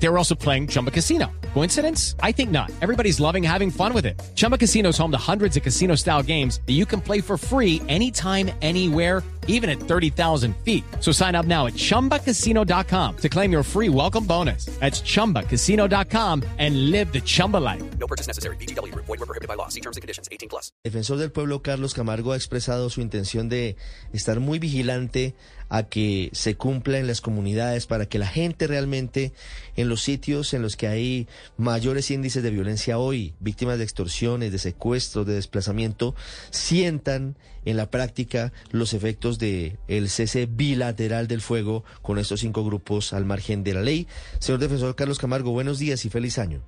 They were also playing Chumba Casino. Coincidence? I think not. Everybody's loving having fun with it. Chumba Casino is home to hundreds of casino style games that you can play for free anytime, anywhere, even at 30,000 feet. So sign up now at chumbacasino.com to claim your free welcome bonus. That's chumbacasino.com and live the Chumba life. No purchase necessary. BGW. Void were prohibited by law. See terms and conditions. 18 plus. Defensor del pueblo Carlos Camargo ha expresado su intención de estar muy vigilante a que se cumpla en las comunidades para que la gente realmente en los sitios en los que hay mayores índices de violencia hoy, víctimas de extorsiones, de secuestros, de desplazamiento, sientan en la práctica los efectos de el cese bilateral del fuego con estos cinco grupos al margen de la ley. Señor defensor Carlos Camargo, buenos días y feliz año.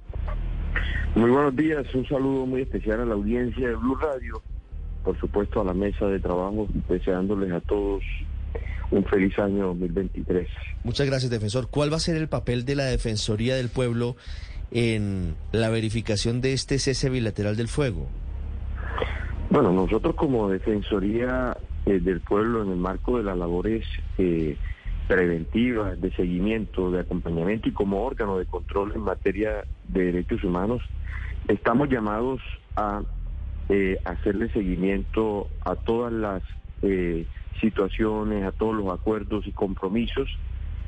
Muy buenos días, un saludo muy especial a la audiencia de Blue Radio, por supuesto a la mesa de trabajo, deseándoles a todos un feliz año 2023. Muchas gracias, defensor. ¿Cuál va a ser el papel de la Defensoría del Pueblo en la verificación de este cese bilateral del fuego? Bueno, nosotros como Defensoría eh, del Pueblo, en el marco de las labores eh, preventivas, de seguimiento, de acompañamiento y como órgano de control en materia de derechos humanos, estamos llamados a eh, hacerle seguimiento a todas las eh, situaciones, a todos los acuerdos y compromisos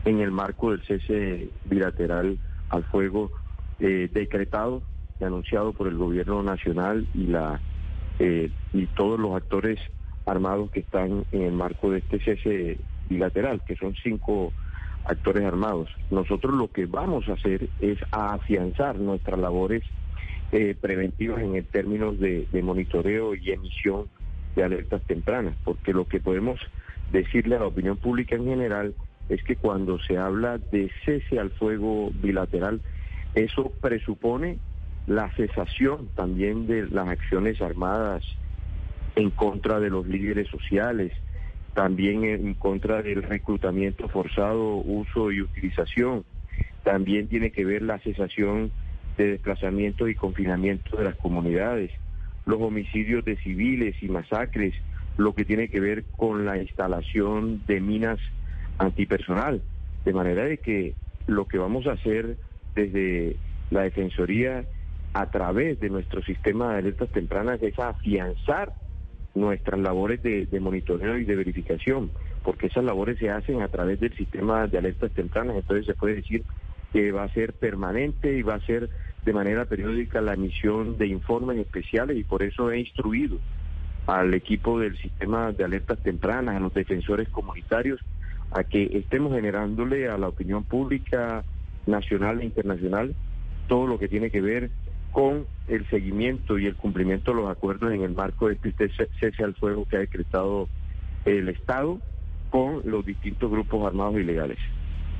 en el marco del cese bilateral al fuego eh, decretado y anunciado por el gobierno nacional y la eh, y todos los actores armados que están en el marco de este cese bilateral, que son cinco actores armados. Nosotros lo que vamos a hacer es afianzar nuestras labores eh, preventivas en términos de, de monitoreo y emisión de alertas tempranas, porque lo que podemos decirle a la opinión pública en general es que cuando se habla de cese al fuego bilateral, eso presupone la cesación también de las acciones armadas en contra de los líderes sociales, también en contra del reclutamiento forzado, uso y utilización. También tiene que ver la cesación de desplazamiento y confinamiento de las comunidades, los homicidios de civiles y masacres, lo que tiene que ver con la instalación de minas antipersonal. De manera de que lo que vamos a hacer desde la Defensoría a través de nuestro sistema de alertas tempranas es afianzar nuestras labores de, de, monitoreo y de verificación, porque esas labores se hacen a través del sistema de alertas tempranas, entonces se puede decir que va a ser permanente y va a ser de manera periódica la emisión de informes especiales y por eso he instruido al equipo del sistema de alertas tempranas, a los defensores comunitarios, a que estemos generándole a la opinión pública nacional e internacional todo lo que tiene que ver con el seguimiento y el cumplimiento de los acuerdos en el marco de este cese al fuego que ha decretado el Estado con los distintos grupos armados ilegales.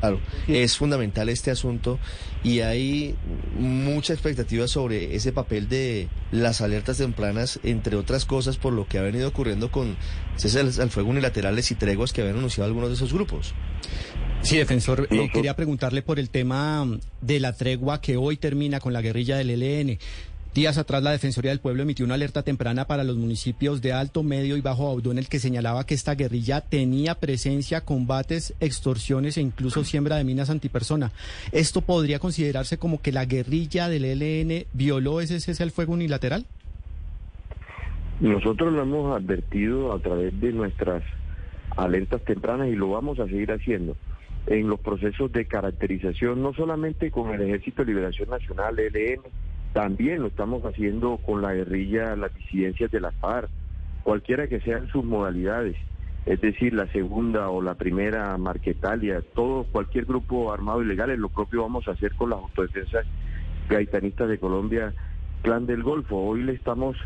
Claro, es fundamental este asunto y hay mucha expectativa sobre ese papel de las alertas tempranas, entre otras cosas, por lo que ha venido ocurriendo con cese al fuego unilaterales y treguas que habían anunciado algunos de esos grupos. Sí, defensor, eh, quería preguntarle por el tema de la tregua que hoy termina con la guerrilla del ELN. Días atrás la Defensoría del Pueblo emitió una alerta temprana para los municipios de Alto, Medio y Bajo Baudó en el que señalaba que esta guerrilla tenía presencia, combates, extorsiones e incluso siembra de minas antipersona. ¿Esto podría considerarse como que la guerrilla del ELN violó ese cese al fuego unilateral? Nosotros lo hemos advertido a través de nuestras alertas tempranas y lo vamos a seguir haciendo en los procesos de caracterización, no solamente con el Ejército de Liberación Nacional, ELN, también lo estamos haciendo con la guerrilla, las disidencias de la FARC, cualquiera que sean sus modalidades, es decir, la segunda o la primera Marquetalia, todo, cualquier grupo armado ilegal, lo propio vamos a hacer con las autodefensas gaitanistas de Colombia Clan del Golfo. Hoy le estamos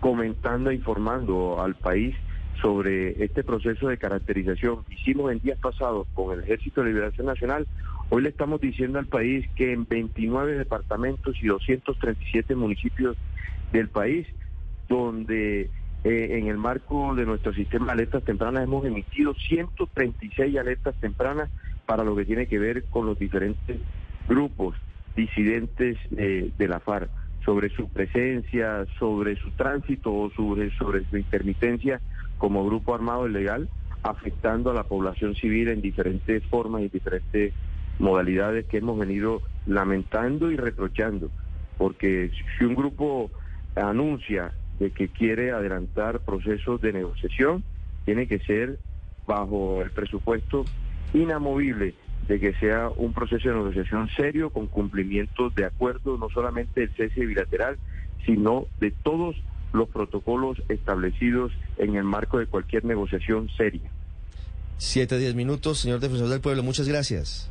comentando e informando al país sobre este proceso de caracterización. Hicimos en días pasados con el Ejército de Liberación Nacional. Hoy le estamos diciendo al país que en 29 departamentos y 237 municipios del país, donde eh, en el marco de nuestro sistema de alertas tempranas hemos emitido 136 alertas tempranas para lo que tiene que ver con los diferentes grupos disidentes eh, de la FARC. Sobre su presencia, sobre su tránsito o sobre, sobre su intermitencia como grupo armado ilegal, afectando a la población civil en diferentes formas y diferentes modalidades que hemos venido lamentando y reprochando. Porque si un grupo anuncia de que quiere adelantar procesos de negociación, tiene que ser bajo el presupuesto inamovible de que sea un proceso de negociación serio con cumplimiento de acuerdos, no solamente del cese bilateral, sino de todos los protocolos establecidos en el marco de cualquier negociación seria. Siete, diez minutos, señor defensor del pueblo, muchas gracias.